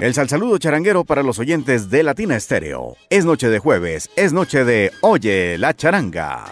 El saludo charanguero para los oyentes de Latina Estéreo. Es noche de jueves, es noche de Oye la charanga.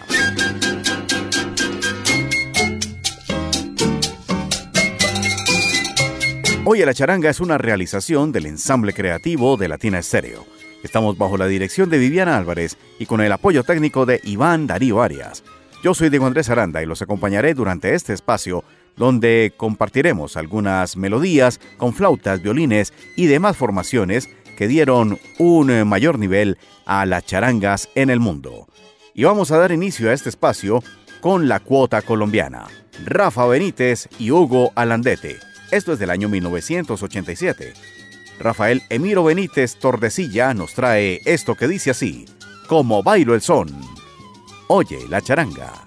Oye la charanga es una realización del ensamble creativo de Latina Estéreo. Estamos bajo la dirección de Viviana Álvarez y con el apoyo técnico de Iván Darío Arias. Yo soy Diego Andrés Aranda y los acompañaré durante este espacio donde compartiremos algunas melodías con flautas, violines y demás formaciones que dieron un mayor nivel a las charangas en el mundo. Y vamos a dar inicio a este espacio con la cuota colombiana. Rafa Benítez y Hugo Alandete. Esto es del año 1987. Rafael Emiro Benítez Tordesilla nos trae esto que dice así, como bailo el son. Oye la charanga.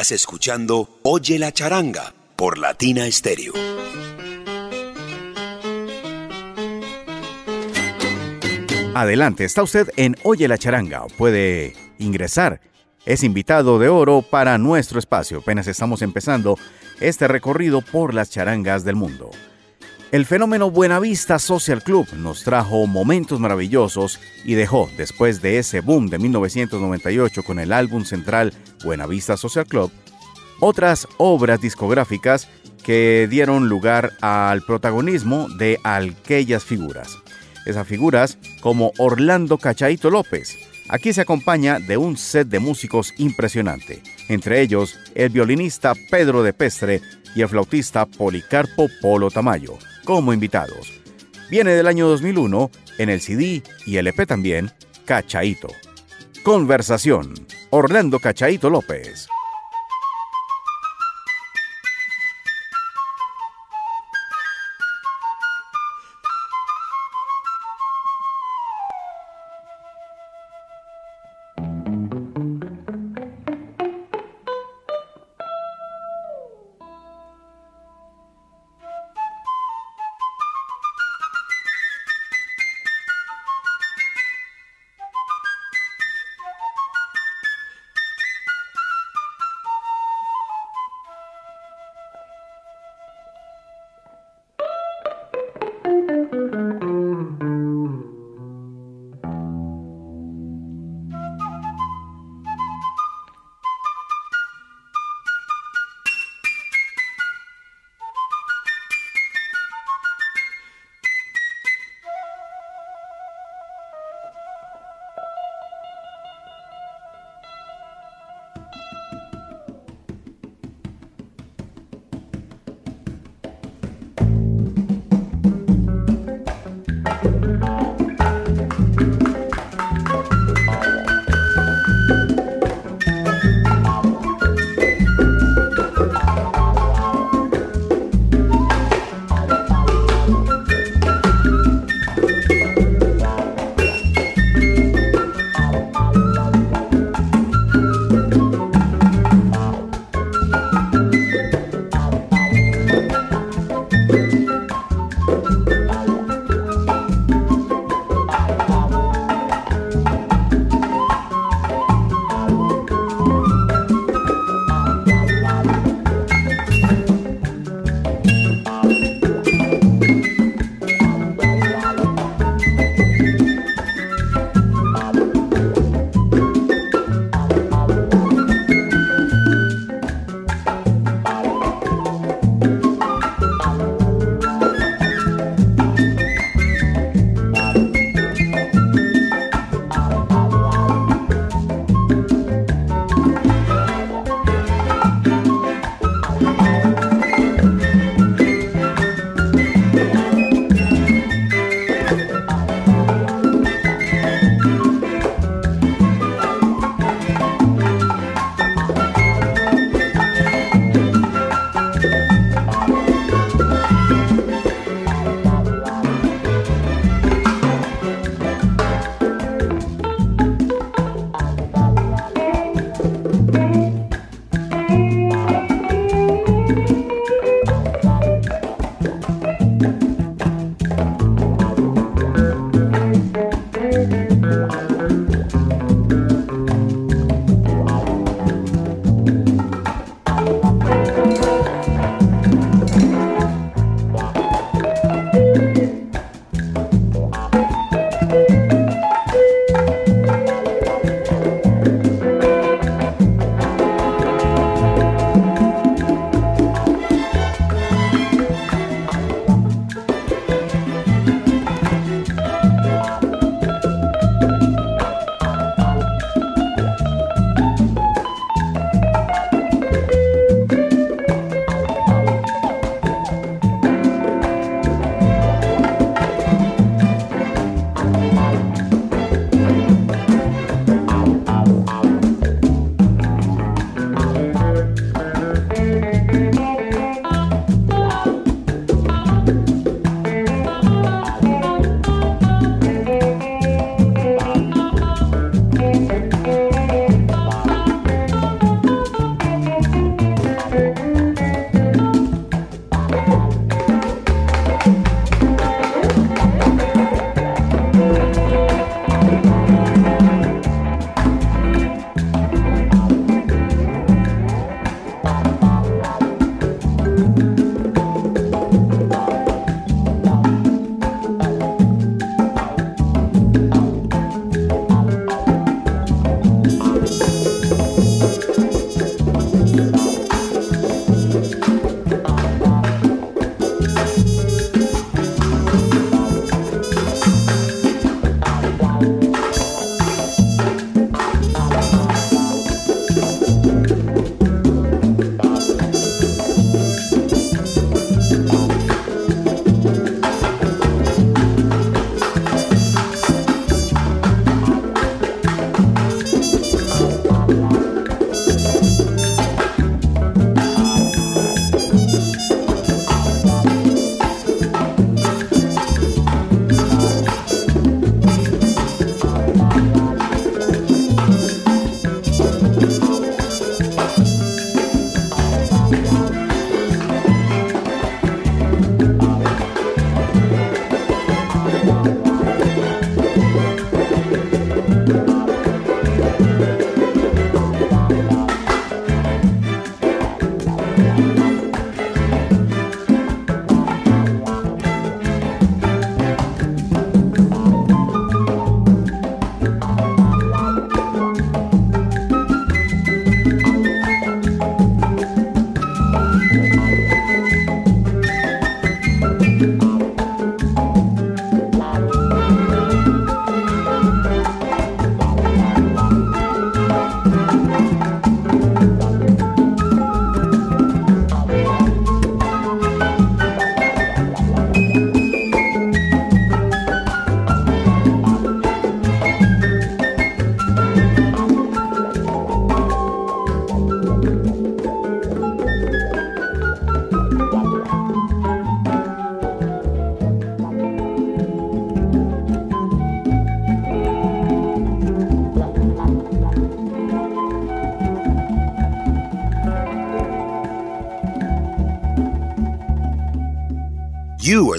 Escuchando Oye la charanga por Latina Stereo. Adelante, está usted en Oye la charanga. Puede ingresar es invitado de oro para nuestro espacio. Apenas estamos empezando este recorrido por las charangas del mundo. El fenómeno Buenavista Social Club nos trajo momentos maravillosos y dejó, después de ese boom de 1998 con el álbum central Buenavista Social Club, otras obras discográficas que dieron lugar al protagonismo de aquellas figuras. Esas figuras como Orlando Cachaito López, Aquí se acompaña de un set de músicos impresionante, entre ellos el violinista Pedro de Pestre y el flautista Policarpo Polo Tamayo, como invitados. Viene del año 2001 en el CD y el EP también, Cachaito. Conversación, Orlando Cachaito López.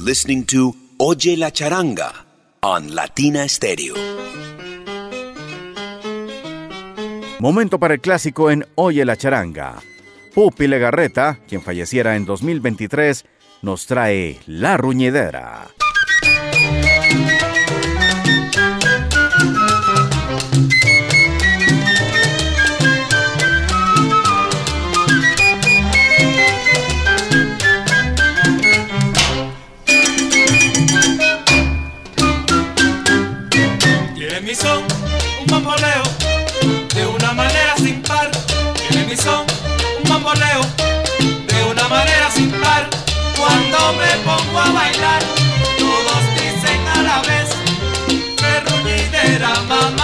Listening to Oye la Charanga on Latina Stereo. Momento para el clásico en Oye la Charanga. Pupi Legarreta, quien falleciera en 2023, nos trae La Ruñedera. de una manera sin par. Cuando me pongo a bailar, todos dicen a la vez, me ruñí de la mano.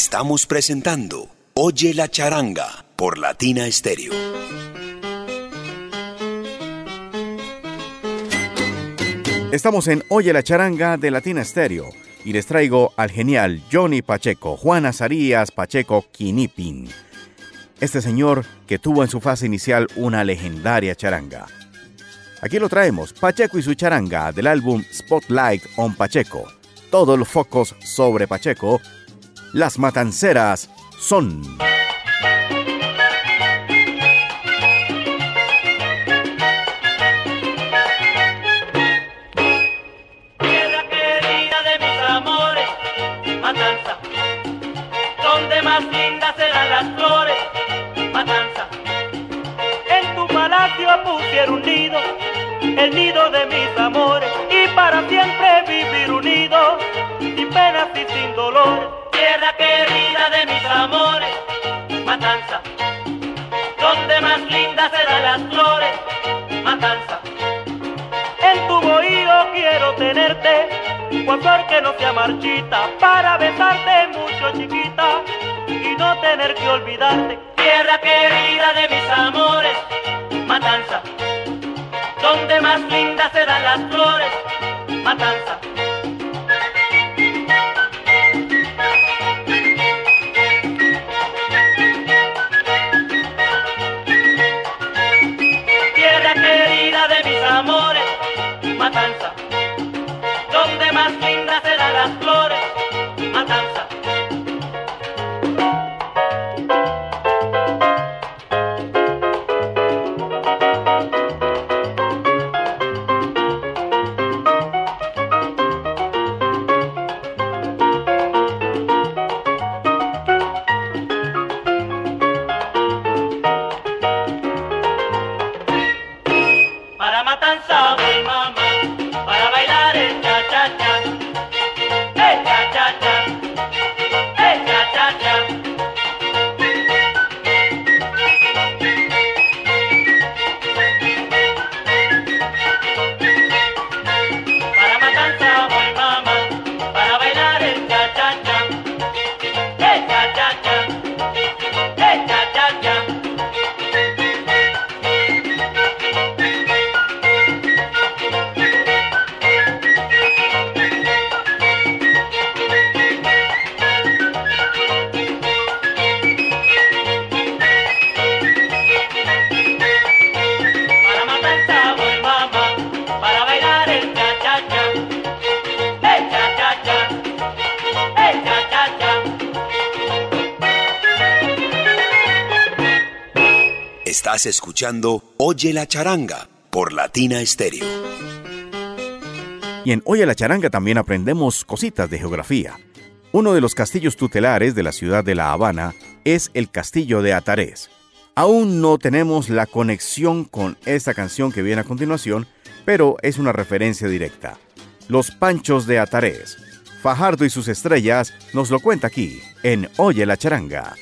Estamos presentando Oye la charanga por Latina Stereo. Estamos en Oye la charanga de Latina Stereo y les traigo al genial Johnny Pacheco, Juan Azarías Pacheco Quinipin. Este señor que tuvo en su fase inicial una legendaria charanga. Aquí lo traemos, Pacheco y su charanga del álbum Spotlight on Pacheco. Todos los focos sobre Pacheco las matanceras son... Tierra querida de mis amores, matanza, donde más lindas serán las flores, matanza. En tu palacio pusieron nido, el nido de mis amores, y para siempre vivir unidos, sin penas y sin dolor amores, matanza, donde más lindas serán las flores, matanza. En tu bohío quiero tenerte, con flor que no sea marchita, para besarte mucho chiquita y no tener que olvidarte. Tierra querida de mis amores, matanza, donde más lindas serán las flores, matanza. Escuchando Oye la charanga por Latina Stereo. Y en Oye la charanga también aprendemos cositas de geografía. Uno de los castillos tutelares de la ciudad de La Habana es el castillo de Atarés. Aún no tenemos la conexión con esta canción que viene a continuación, pero es una referencia directa. Los Panchos de Atarés. Fajardo y sus estrellas nos lo cuenta aquí, en Oye la charanga.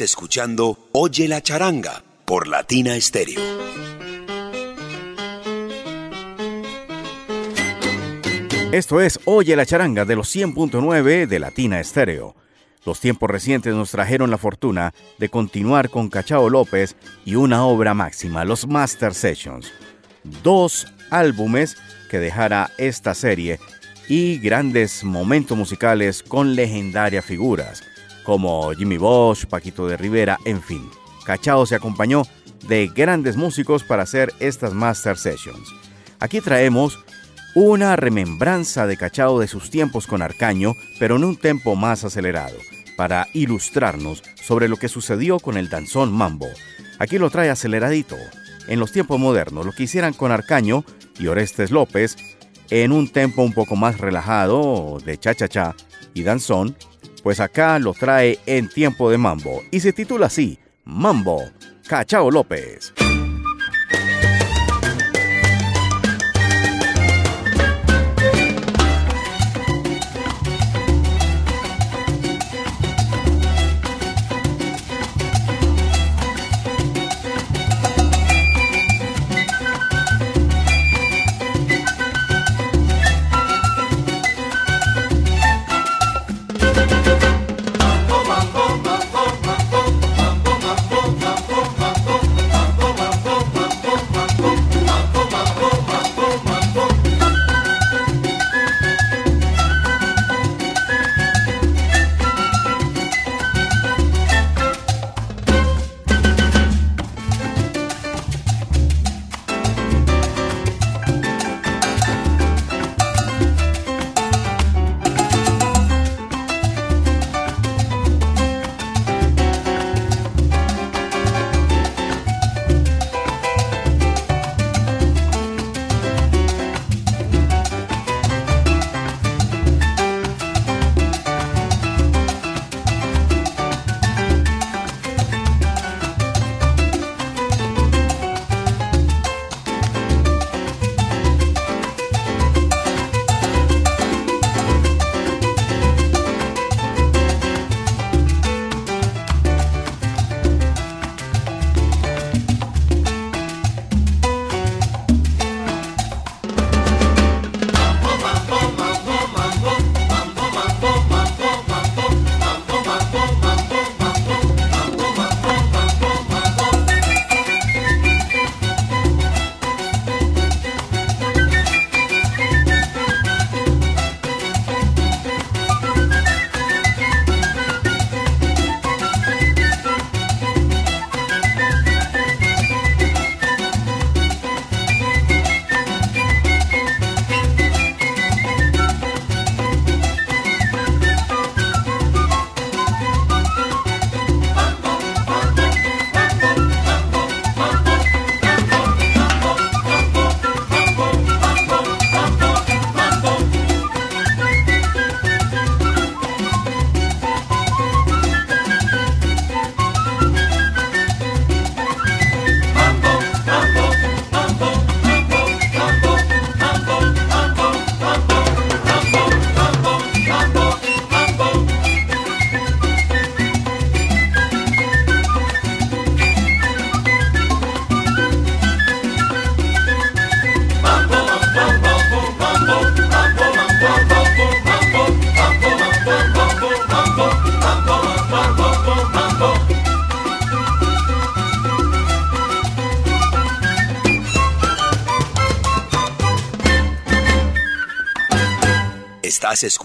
Escuchando Oye la charanga por Latina Stereo. Esto es Oye la charanga de los 100.9 de Latina Estéreo. Los tiempos recientes nos trajeron la fortuna de continuar con Cachao López y una obra máxima, los Master Sessions. Dos álbumes que dejara esta serie y grandes momentos musicales con legendarias figuras como Jimmy Bosch, Paquito de Rivera, en fin. Cachao se acompañó de grandes músicos para hacer estas Master Sessions. Aquí traemos una remembranza de Cachao de sus tiempos con Arcaño, pero en un tempo más acelerado, para ilustrarnos sobre lo que sucedió con el danzón mambo. Aquí lo trae aceleradito. En los tiempos modernos, lo que hicieran con Arcaño y Orestes López, en un tempo un poco más relajado de cha-cha-cha y danzón, pues acá lo trae en tiempo de mambo y se titula así, Mambo, Cachao López.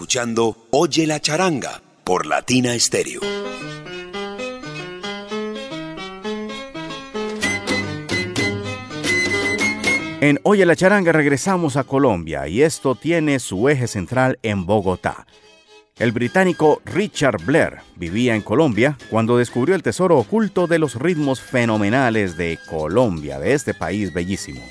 Escuchando Oye la charanga por Latina Stereo. En Oye la charanga regresamos a Colombia y esto tiene su eje central en Bogotá. El británico Richard Blair vivía en Colombia cuando descubrió el tesoro oculto de los ritmos fenomenales de Colombia, de este país bellísimo.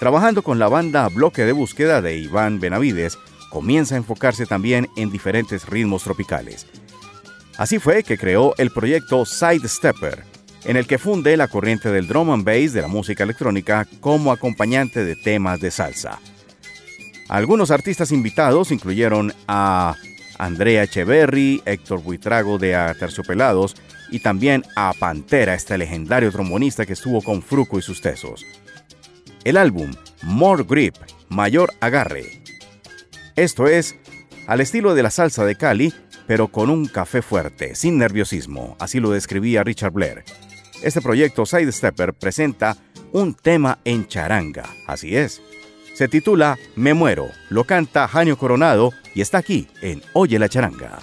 Trabajando con la banda Bloque de Búsqueda de Iván Benavides, comienza a enfocarse también en diferentes ritmos tropicales. Así fue que creó el proyecto Side Stepper, en el que funde la corriente del drum and bass de la música electrónica como acompañante de temas de salsa. Algunos artistas invitados incluyeron a Andrea Echeverry, Héctor Buitrago de Aterciopelados y también a Pantera, este legendario trombonista que estuvo con Fruco y sus tesos. El álbum More Grip, Mayor Agarre. Esto es al estilo de la salsa de Cali, pero con un café fuerte, sin nerviosismo, así lo describía Richard Blair. Este proyecto Sidestepper presenta un tema en charanga, así es, se titula Me Muero, lo canta Janio Coronado y está aquí en Oye la Charanga.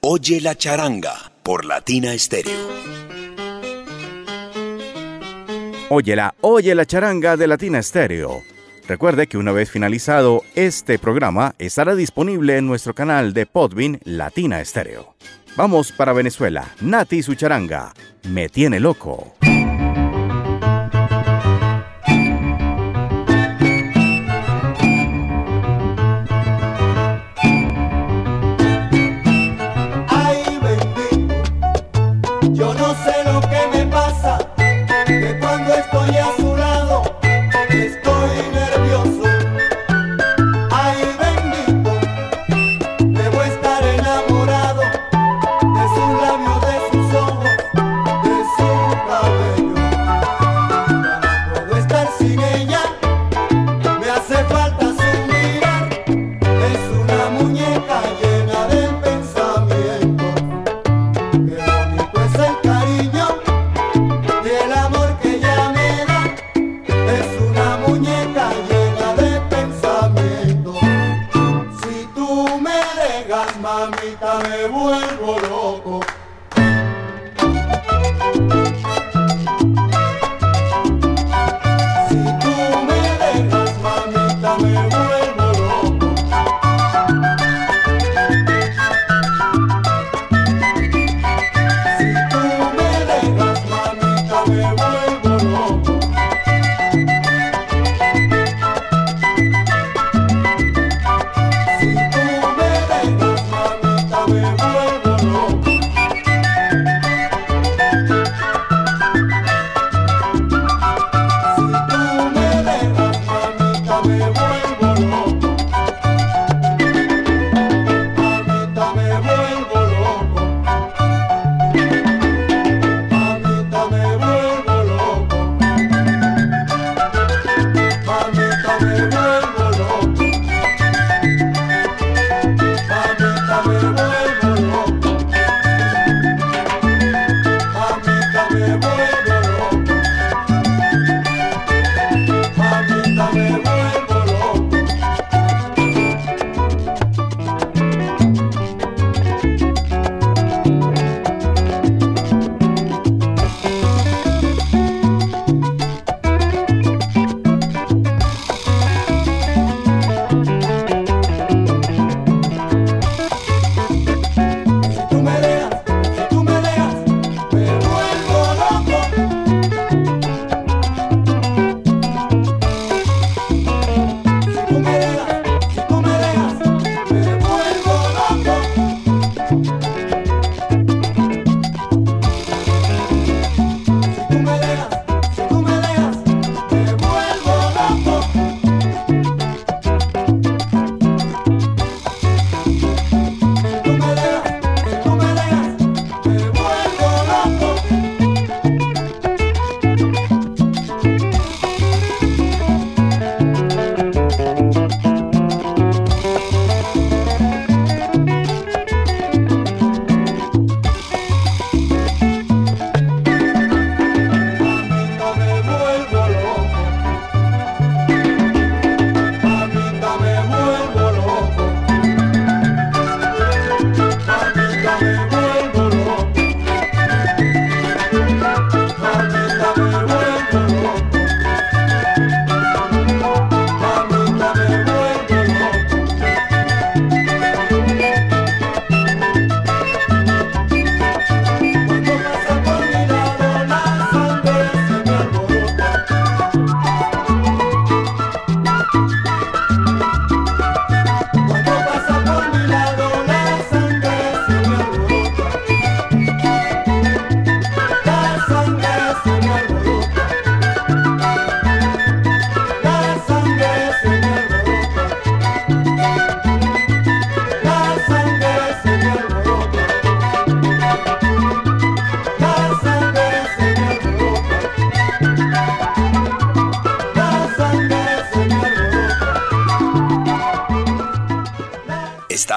Oye la charanga por Latina Estéreo. Óyela, oye la charanga de Latina Estéreo. Recuerde que una vez finalizado este programa estará disponible en nuestro canal de Podbean Latina Estéreo. Vamos para Venezuela. Nati su charanga. Me tiene loco.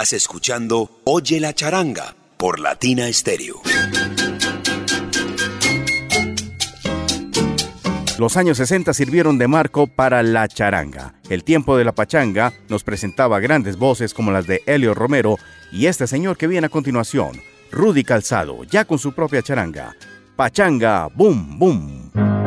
Escuchando Oye la charanga por Latina Stereo. Los años 60 sirvieron de marco para la charanga. El tiempo de la pachanga nos presentaba grandes voces como las de Helio Romero y este señor que viene a continuación, Rudy Calzado, ya con su propia charanga. Pachanga, boom, boom.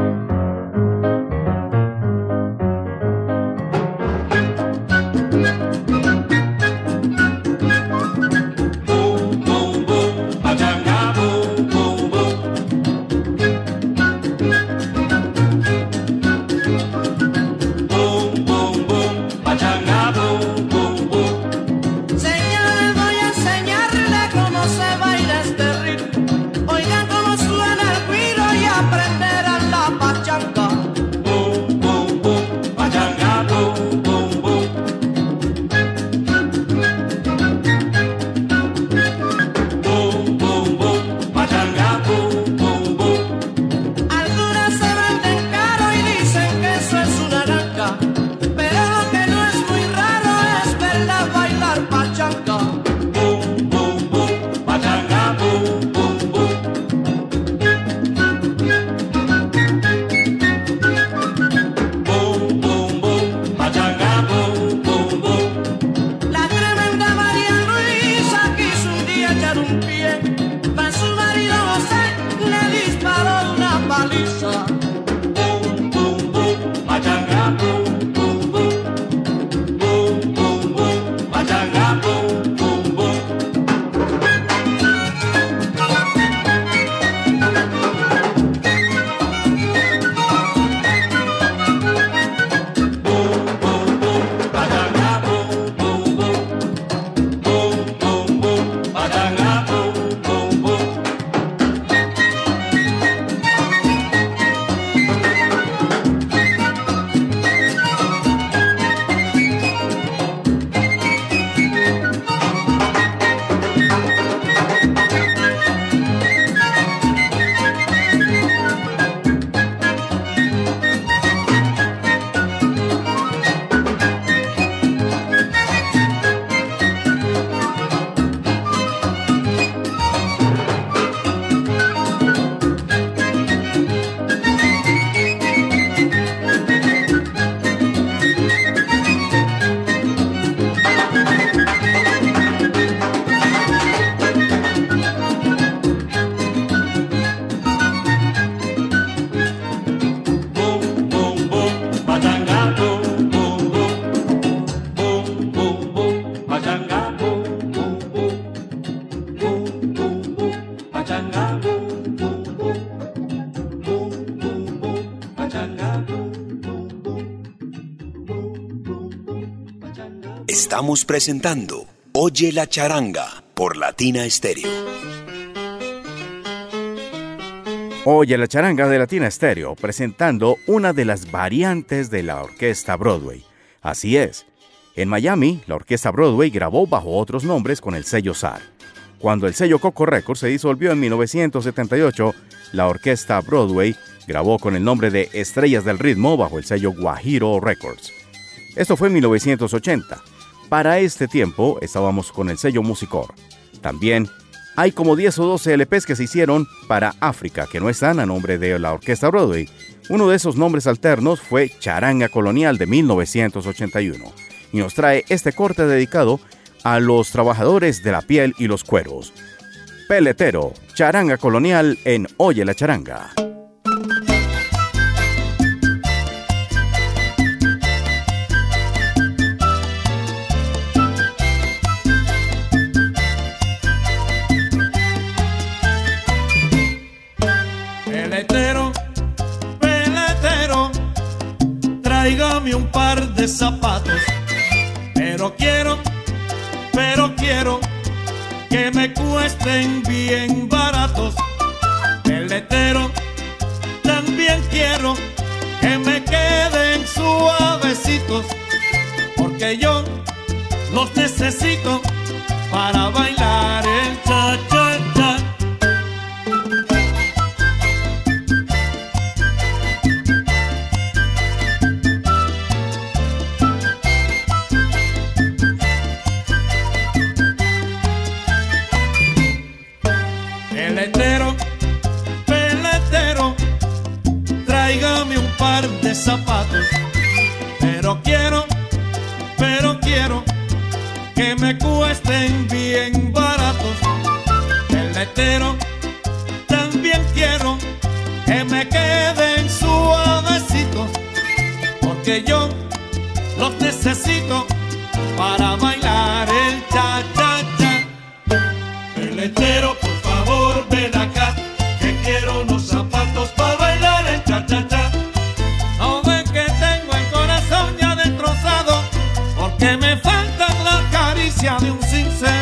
Estamos presentando Oye la charanga por Latina Stereo. Oye la charanga de Latina Stereo presentando una de las variantes de la orquesta Broadway. Así es. En Miami, la orquesta Broadway grabó bajo otros nombres con el sello SAR. Cuando el sello Coco Records se disolvió en 1978, la orquesta Broadway grabó con el nombre de Estrellas del Ritmo bajo el sello Guajiro Records. Esto fue en 1980. Para este tiempo estábamos con el sello Musicor. También hay como 10 o 12 LPs que se hicieron para África, que no están a nombre de la Orquesta Broadway. Uno de esos nombres alternos fue Charanga Colonial de 1981 y nos trae este corte dedicado a los trabajadores de la piel y los cueros. Peletero, Charanga Colonial en Oye la Charanga. De zapatos. Pero quiero, pero quiero que me cuesten bien baratos. letero también quiero que me queden suavecitos. Porque yo los necesito para bailar par de zapatos, pero quiero, pero quiero que me cuesten bien baratos. El letero también quiero que me queden suavecitos, porque yo los necesito para bailar caricia de un sincero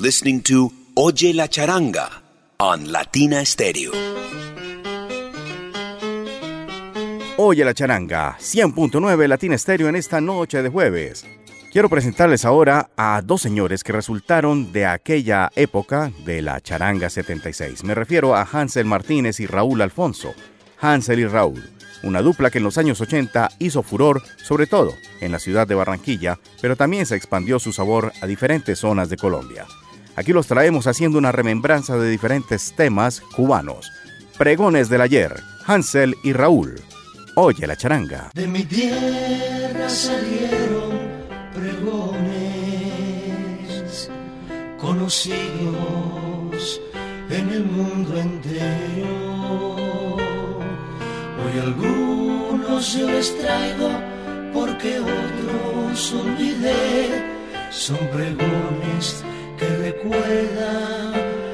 listening to Oye la Charanga on Latina Stereo. Oye la charanga, 100.9 Latina Estéreo en esta noche de jueves. Quiero presentarles ahora a dos señores que resultaron de aquella época de la charanga 76. Me refiero a Hansel Martínez y Raúl Alfonso. Hansel y Raúl, una dupla que en los años 80 hizo furor, sobre todo en la ciudad de Barranquilla, pero también se expandió su sabor a diferentes zonas de Colombia. Aquí los traemos haciendo una remembranza de diferentes temas cubanos. Pregones del ayer, Hansel y Raúl. Oye la charanga. De mi tierra salieron pregones conocidos en el mundo entero. Hoy algunos yo les traigo porque otros olvidé. Son pregones que recuerdan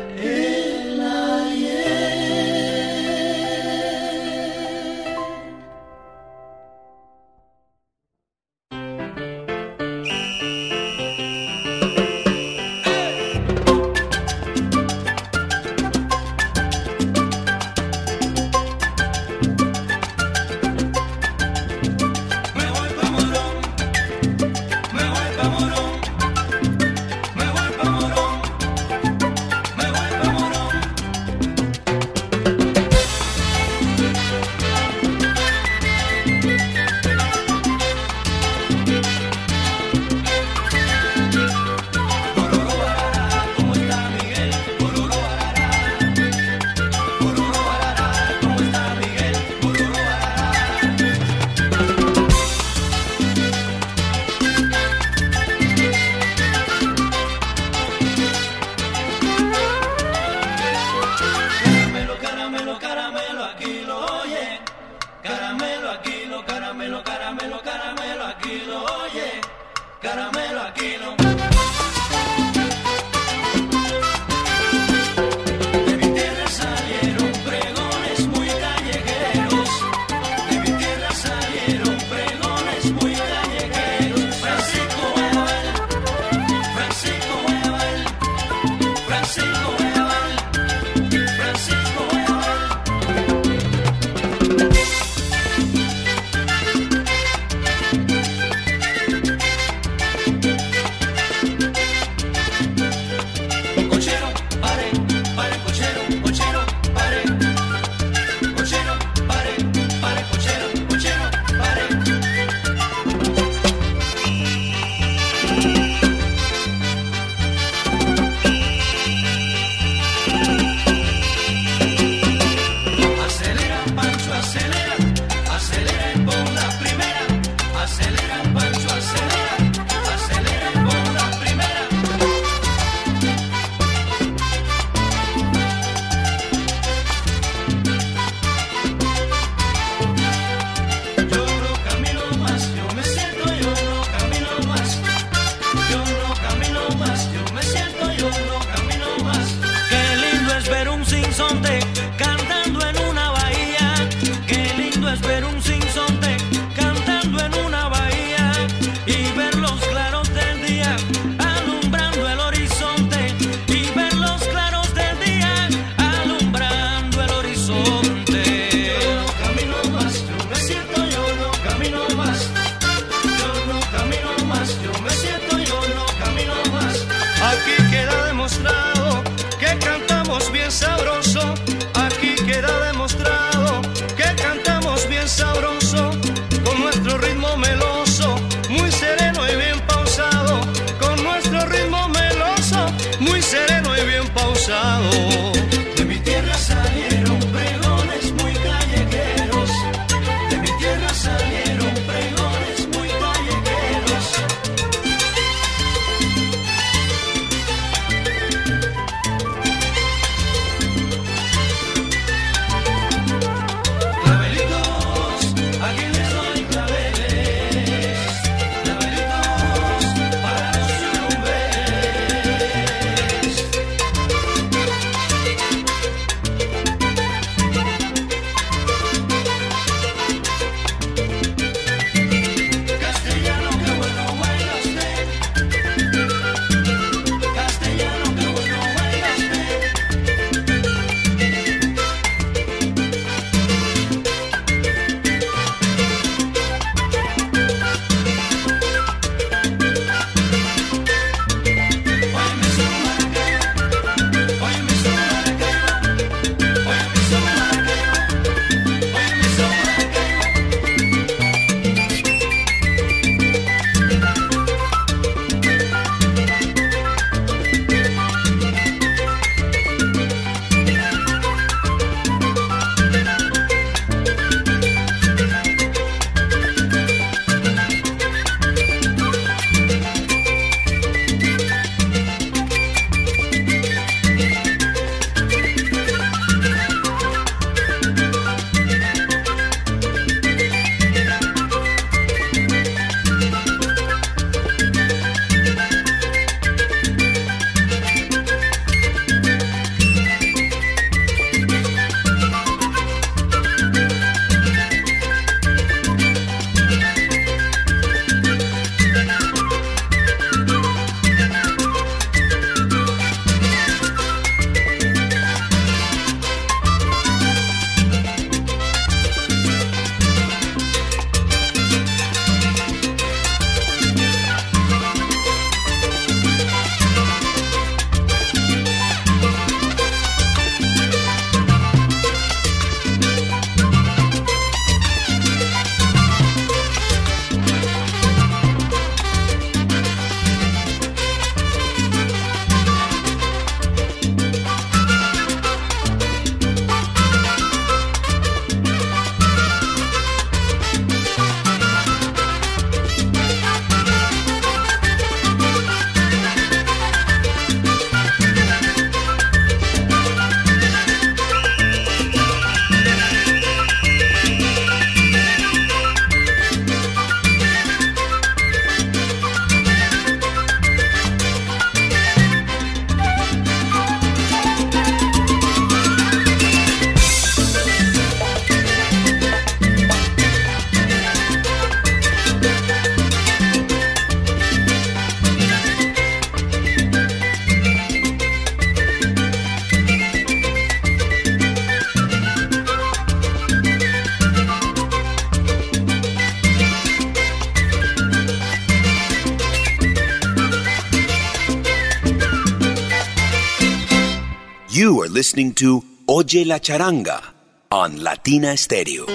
listening to Oye la Charanga on Latina Stereo.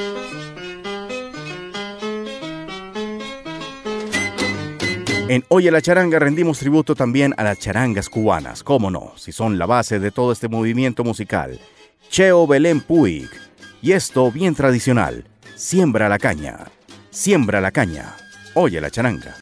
En Oye la Charanga rendimos tributo también a las charangas cubanas, cómo no, si son la base de todo este movimiento musical. Cheo Belén Puig. Y esto bien tradicional, siembra la caña, siembra la caña, oye la charanga.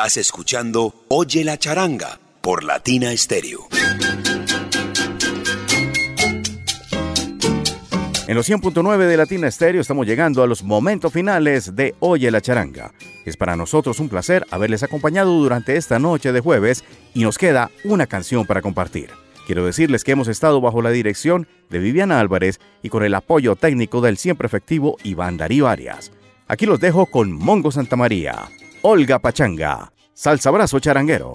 Estás escuchando Oye la charanga por Latina Stereo. En los 100.9 de Latina Stereo estamos llegando a los momentos finales de Oye la charanga. Es para nosotros un placer haberles acompañado durante esta noche de jueves y nos queda una canción para compartir. Quiero decirles que hemos estado bajo la dirección de Viviana Álvarez y con el apoyo técnico del siempre efectivo Iván Darío Arias. Aquí los dejo con Mongo Santa María. Olga Pachanga, Salsa Brazo Charanguero.